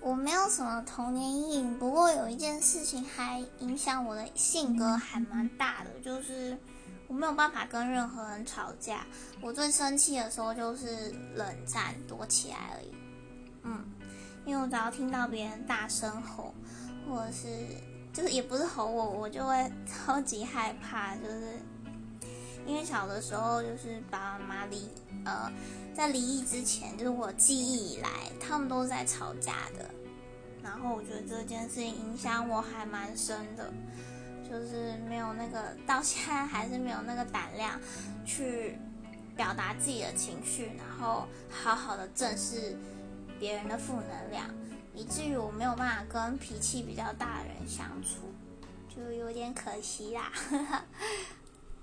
我没有什么童年阴影，不过有一件事情还影响我的性格还蛮大的，就是我没有办法跟任何人吵架。我最生气的时候就是冷战躲起来而已。嗯，因为我只要听到别人大声吼，或者是就是也不是吼我，我就会超级害怕，就是因为小的时候就是爸爸妈妈离呃。在离异之前，就是我记忆以来，他们都是在吵架的。然后我觉得这件事情影响我还蛮深的，就是没有那个到现在还是没有那个胆量去表达自己的情绪，然后好好的正视别人的负能量，以至于我没有办法跟脾气比较大的人相处，就有点可惜啦。